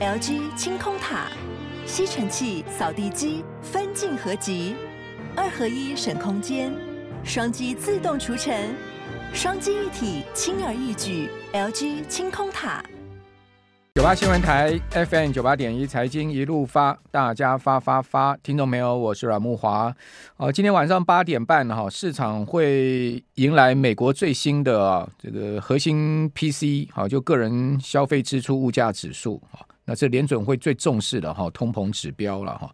LG 清空塔，吸尘器、扫地机分镜合集，二合一省空间，双击自动除尘，双击一体轻而易举。LG 清空塔。九八新闻台 FM 九八点一财经一路发，大家发发发，听众没有？我是阮慕华。哦，今天晚上八点半哈，市场会迎来美国最新的啊这个核心 PC 好，就个人消费支出物价指数啊，那这联准会最重视的哈通膨指标了哈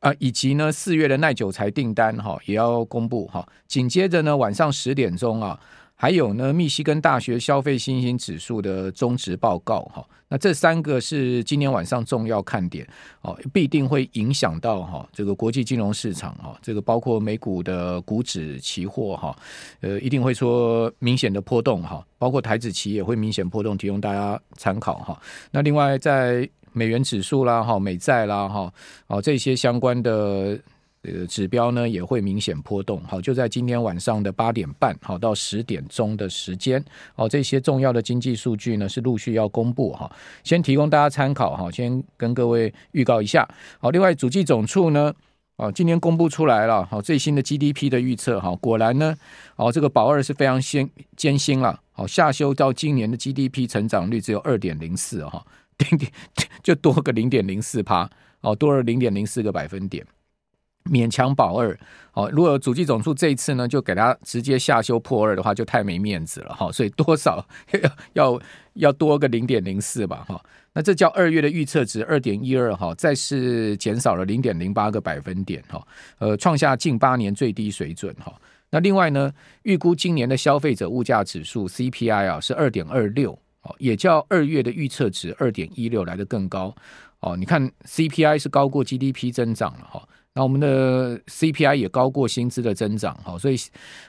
啊，以及呢四月的耐久材订单哈也要公布哈，紧接着呢晚上十点钟啊。还有呢，密西根大学消费信心指数的终值报告哈，那这三个是今天晚上重要看点哦，必定会影响到哈这个国际金融市场哈，这个包括美股的股指期货哈，呃，一定会说明显的波动哈，包括台指期也会明显波动，提供大家参考哈。那另外在美元指数啦哈，美债啦哈，哦这些相关的。这个指标呢也会明显波动，好，就在今天晚上的八点半，好到十点钟的时间，好，这些重要的经济数据呢是陆续要公布哈，先提供大家参考哈，先跟各位预告一下，好，另外主计总处呢，啊，今天公布出来了，好，最新的 GDP 的预测，哈，果然呢，哦，这个保二是非常艰艰辛了，好，下修到今年的 GDP 成长率只有二点零四哈，点点就多个零点零四趴，哦，多了零点零四个百分点。勉强保二，好，如果主计总处这一次呢，就给他直接下修破二的话，就太没面子了哈，所以多少 要要要多个零点零四吧哈，那这叫二月的预测值二点一二哈，再是减少了零点零八个百分点哈，呃，创下近八年最低水准哈。那另外呢，预估今年的消费者物价指数 CPI 啊是二点二六，哦，也叫二月的预测值二点一六来得更高哦。你看 CPI 是高过 GDP 增长了哈。那我们的 CPI 也高过薪资的增长，哈，所以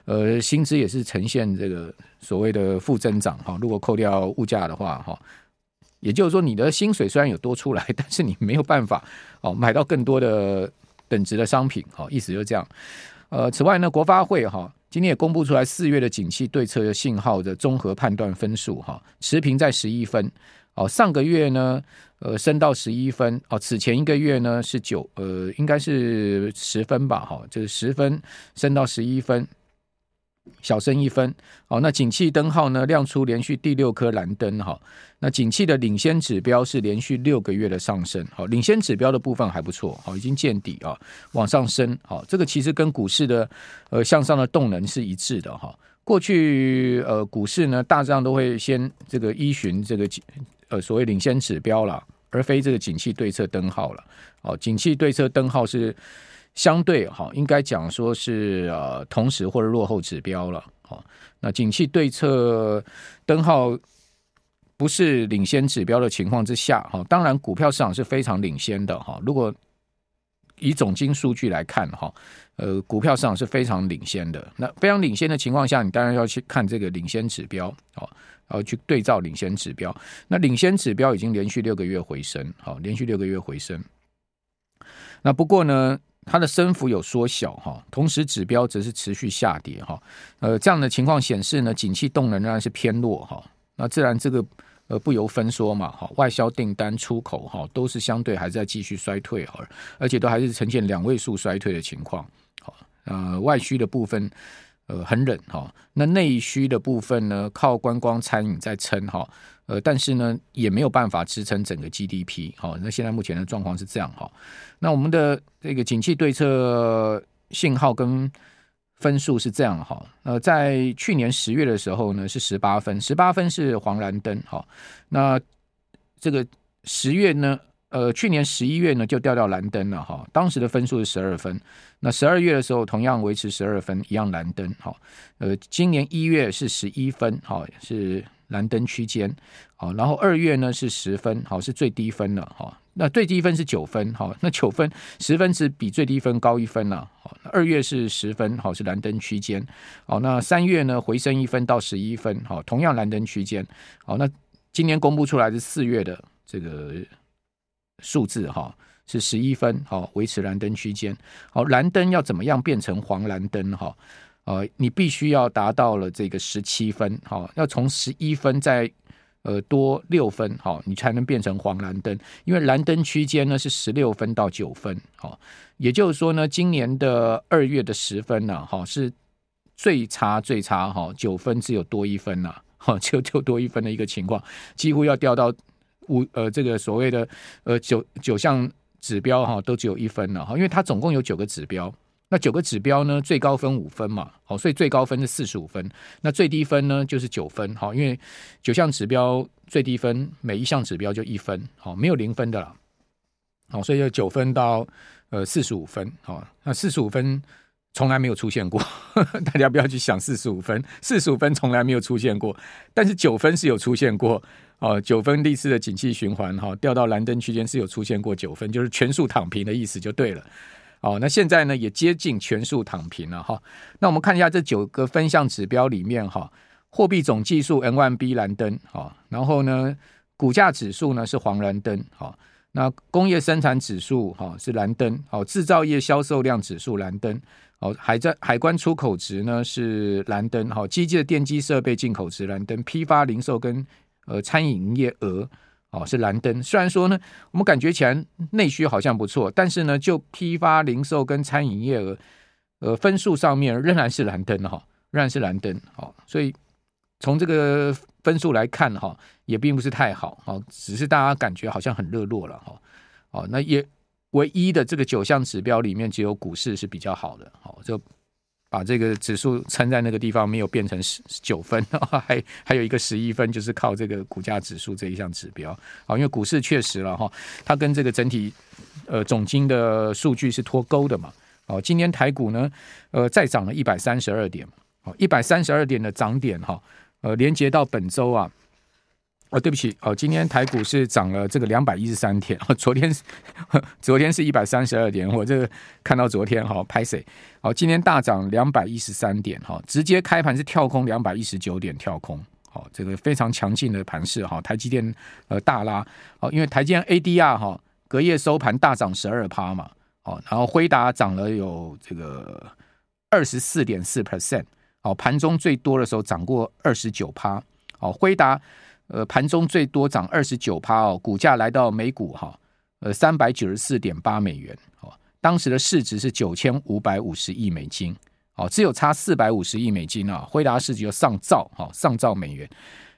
呃，薪资也是呈现这个所谓的负增长，哈。如果扣掉物价的话，哈，也就是说，你的薪水虽然有多出来，但是你没有办法哦买到更多的等值的商品，哈，意思就是这样。呃，此外呢，国发会哈今天也公布出来四月的景气对策的信号的综合判断分数，哈，持平在十一分。哦，上个月呢，呃，升到十一分。哦，此前一个月呢是九，呃，应该是十分吧。哈，就是十分升到十一分，小升一分。哦，那景气灯号呢亮出连续第六颗蓝灯。哈，那景气的领先指标是连续六个月的上升。好，领先指标的部分还不错。好，已经见底啊，往上升。好，这个其实跟股市的呃向上的动能是一致的。哈，过去呃股市呢大致上都会先这个依循这个。呃，所谓领先指标了，而非这个景气对策灯号了。哦，景气对策灯号是相对哈，应该讲说是呃同时或者落后指标了。好，那景气对策灯号不是领先指标的情况之下，哈，当然股票市场是非常领先的哈。如果以总经数据来看哈，呃，股票市场是非常领先的。那非常领先的情况下，你当然要去看这个领先指标，哦。然后去对照领先指标，那领先指标已经连续六个月回升，好，连续六个月回升。那不过呢，它的升幅有缩小哈，同时指标则是持续下跌哈。呃，这样的情况显示呢，景气动能仍然是偏弱哈。那自然这个呃不由分说嘛哈，外销订单、出口哈都是相对还在继续衰退而，而且都还是呈现两位数衰退的情况。好，呃，外需的部分。呃，很冷哈。那内需的部分呢，靠观光餐饮在撑哈。呃，但是呢，也没有办法支撑整个 GDP 哈。那现在目前的状况是这样哈。那我们的这个景气对策信号跟分数是这样哈。呃，在去年十月的时候呢，是十八分，十八分是黄蓝灯哈。那这个十月呢？呃，去年十一月呢就掉到蓝灯了哈，当时的分数是十二分。那十二月的时候同样维持十二分，一样蓝灯哈。呃，今年一月是十一分，好是蓝灯区间，好，然后二月呢是十分，好是最低分了哈。那最低分是九分，好，那九分十分是比最低分高一分了。好，二月是十分，好是蓝灯区间，好，那三月呢回升一分到十一分，好，同样蓝灯区间，好，那今年公布出来是四月的这个。数字哈是十一分，好维持蓝灯区间。好，蓝灯要怎么样变成黄蓝灯哈？呃，你必须要达到了这个十七分，好，要从十一分再呃多六分，好，你才能变成黄蓝灯，因为蓝灯区间呢是十六分到九分，好，也就是说呢，今年的二月的十分呢，哈，是最差最差哈，九分只有多一分呐，哈，就就多一分的一个情况，几乎要掉到五呃这个所谓的呃九九项指标哈都只有一分了哈，因为它总共有九个指标。那九个指标呢，最高分五分嘛，好，所以最高分是四十五分。那最低分呢，就是九分，好，因为九项指标最低分每一项指标就一分，好，没有零分的啦，好，所以就九分到呃四十五分，好，那四十五分从来没有出现过，大家不要去想四十五分，四十五分从来没有出现过，但是九分是有出现过，哦，九分利次的景气循环，哈，掉到蓝灯区间是有出现过九分，就是全数躺平的意思就对了。哦，那现在呢也接近全数躺平了哈。那我们看一下这九个分项指标里面哈，货币总计数 M1B 蓝灯哈，然后呢股价指数呢是黄蓝灯哈。那工业生产指数哈是蓝灯，哦，制造业销售量指数蓝灯，哦，海在海关出口值呢是蓝灯，好，机械电机设备进口值蓝灯，批发零售跟呃餐饮营业额。哦，是蓝灯。虽然说呢，我们感觉起来内需好像不错，但是呢，就批发、零售跟餐饮业额，呃，分数上面仍然是蓝灯哈，仍然是蓝灯。好，所以从这个分数来看哈，也并不是太好。好，只是大家感觉好像很热络了哈。哦，那也唯一的这个九项指标里面，只有股市是比较好的。好，就。把这个指数撑在那个地方，没有变成十九分，还还有一个十一分，就是靠这个股价指数这一项指标啊。因为股市确实了哈，它跟这个整体呃总金的数据是脱钩的嘛。哦，今天台股呢，呃，再涨了一百三十二点，哦，一百三十二点的涨点哈，呃，连接到本周啊。哦，对不起，哦，今天台股是涨了这个两百一十三点，哦，昨天昨天是一百三十二点，我这个看到昨天哈，拍谁？好，今天大涨两百一十三点，哈，直接开盘是跳空两百一十九点跳空，好，这个非常强劲的盘势哈，台积电呃大拉，好，因为台积电 ADR 哈隔夜收盘大涨十二趴嘛，好，然后辉达涨了有这个二十四点四 percent，好，盘中最多的时候涨过二十九趴，好，辉达。呃，盘中最多涨二十九趴哦，股价来到每股哈，呃，三百九十四点八美元哦，当时的市值是九千五百五十亿美金哦，只有差四百五十亿美金啊，辉达市值有上兆哈，上兆美元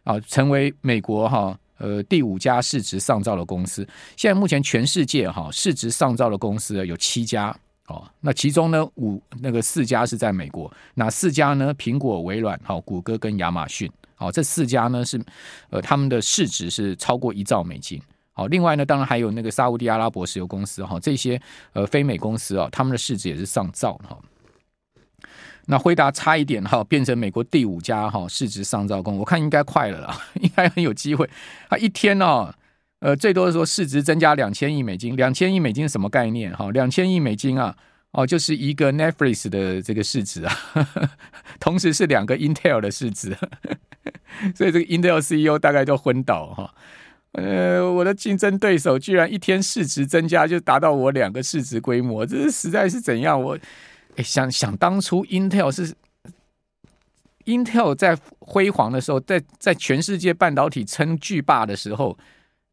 啊，成为美国哈呃第五家市值上兆的公司。现在目前全世界哈市值上兆的公司有七家哦，那其中呢五那个四家是在美国，哪四家呢？苹果、微软、哈谷歌跟亚马逊。好，这四家呢是，呃，他们的市值是超过一兆美金。好，另外呢，当然还有那个沙乌地阿拉伯石油公司哈，这些呃非美公司啊，他们的市值也是上兆哈。那辉达差一点哈，变成美国第五家哈市值上兆公，我看应该快了啦，应该很有机会。它一天呢，呃，最多的时候市值增加两千亿美金，两千亿美金是什么概念哈？两千亿美金啊。哦，就是一个 Netflix 的这个市值啊，呵 呵同时是两个 Intel 的市值，呵 呵所以这个 Intel CEO 大概都昏倒哈。呃，我的竞争对手居然一天市值增加就达到我两个市值规模，这是实在是怎样？我诶想想当初 Intel 是 Intel 在辉煌的时候，在在全世界半导体称巨霸的时候。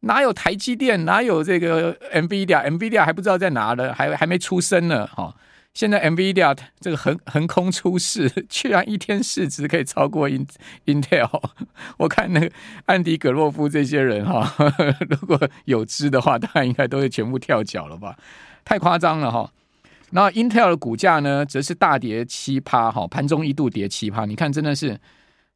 哪有台积电？哪有这个 NVIDIA？NVIDIA 还不知道在哪呢，还还没出生呢。哈，现在 NVIDIA 这个横横空出世，居然一天市值可以超过 Intel。我看那个安迪·葛洛夫这些人哈，如果有知的话，当然应该都会全部跳脚了吧？太夸张了哈。那 Intel 的股价呢，则是大跌七趴，哈，盘中一度跌七趴。你看，真的是，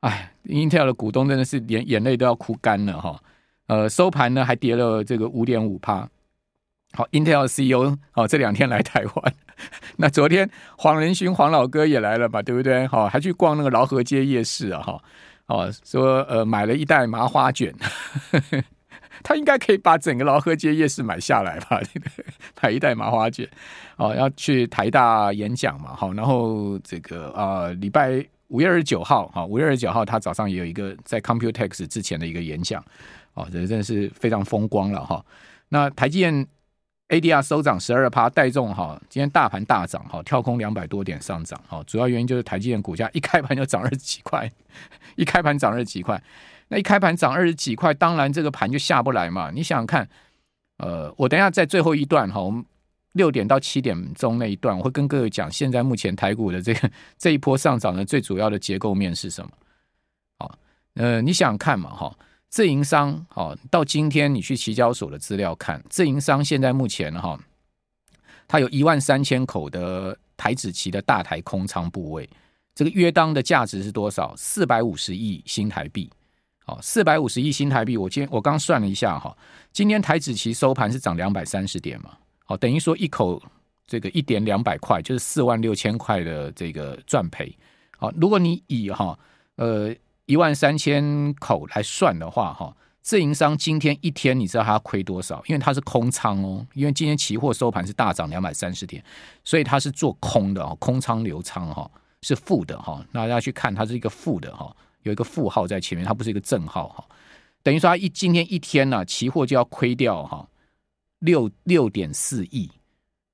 哎，Intel 的股东真的是连眼泪都要哭干了哈。呃，收盘呢还跌了这个五点五趴。好，Intel CEO 好，这两天来台湾。那昨天黄仁勋黄老哥也来了嘛，对不对？好，还去逛那个劳合街夜市啊，哈，哦，说呃买了一袋麻花卷，他应该可以把整个劳合街夜市买下来吧？对不对？买一袋麻花卷，哦，要去台大演讲嘛，好，然后这个啊礼拜五月二十九号，哈，五月二十九号他早上也有一个在 Computex 之前的一个演讲。哦，这真的是非常风光了哈。那台积电 ADR 收涨十二趴，带动哈，今天大盘大涨哈，跳空两百多点上涨哈。主要原因就是台积电股价一开盘就涨二十几块，一开盘涨二十几块。那一开盘涨二十几块，当然这个盘就下不来嘛。你想想看，呃，我等一下在最后一段哈，我们六点到七点钟那一段，我会跟各位讲，现在目前台股的这个这一波上涨的最主要的结构面是什么？好，呃，你想想看嘛，哈，自营商，好，到今天你去期交所的资料看，自营商现在目前哈，它有一万三千口的台指期的大台空仓部位，这个约当的价值是多少？四百五十亿新台币。好，四百五十亿新台币，我今我刚算了一下哈，今天台指期收盘是涨两百三十点嘛，好，等于说一口这个一点两百块，就是四万六千块的这个赚赔。好，如果你以哈呃一万三千口来算的话哈，自营商今天一天你知道他亏多少？因为他是空仓哦，因为今天期货收盘是大涨两百三十点，所以他是做空的哦，空仓留仓哈是负的哈，那大家去看它是一个负的哈。有一个负号在前面，它不是一个正号哈，等于说他一今天一天呢、期货就要亏掉哈六六点四亿。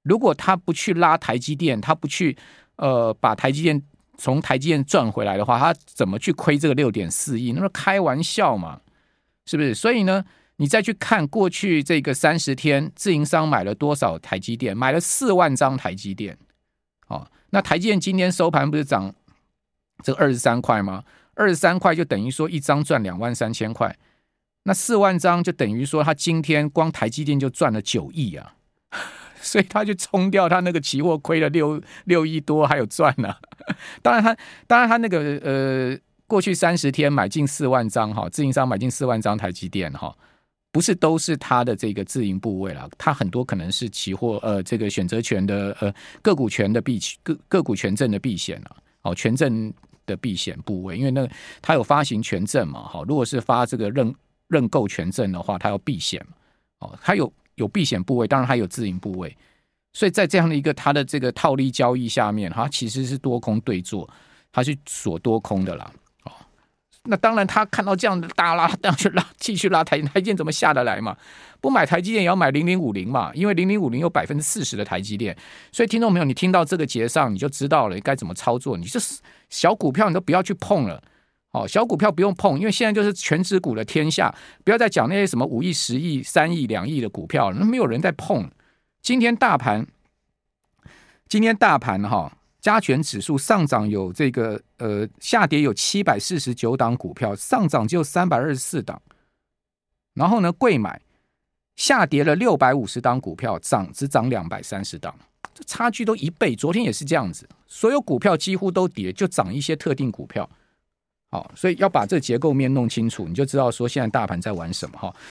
如果他不去拉台积电，他不去呃把台积电从台积电赚回来的话，他怎么去亏这个六点四亿？那么开玩笑嘛，是不是？所以呢，你再去看过去这个三十天，自营商买了多少台积电？买了四万张台积电。哦，那台积电今天收盘不是涨这个二十三块吗？二十三块就等于说一张赚两万三千块，那四万张就等于说他今天光台积电就赚了九亿啊，所以他就冲掉他那个期货亏了六六亿多，还有赚呢、当然他当然他那个呃过去三十天买进四万张哈，自营商买进四万张台积电哈，不是都是他的这个自营部位了，他很多可能是期货呃这个选择权的呃个股权的避个个股权证的避险啊，哦权证。的避险部位，因为那个他有发行权证嘛，哈，如果是发这个认认购权证的话，他要避险嘛，哦，他有有避险部位，当然还有自营部位，所以在这样的一个他的这个套利交易下面，他其实是多空对坐，他是锁多空的啦。哦那当然，他看到这样的大拉，这样去拉，继续拉台台积电，怎么下得来嘛？不买台积电也要买零零五零嘛，因为零零五零有百分之四十的台积电。所以，听众朋友，你听到这个节上，你就知道了该怎么操作。你这小股票你都不要去碰了，哦，小股票不用碰，因为现在就是全值股的天下，不要再讲那些什么五亿、十亿、三亿、两亿的股票，那没有人在碰。今天大盘，今天大盘哈。加权指数上涨有这个呃，下跌有七百四十九档股票，上涨就三百二十四档。然后呢，贵买下跌了六百五十档股票，涨只涨两百三十档，这差距都一倍。昨天也是这样子，所有股票几乎都跌，就涨一些特定股票。好，所以要把这结构面弄清楚，你就知道说现在大盘在玩什么哈。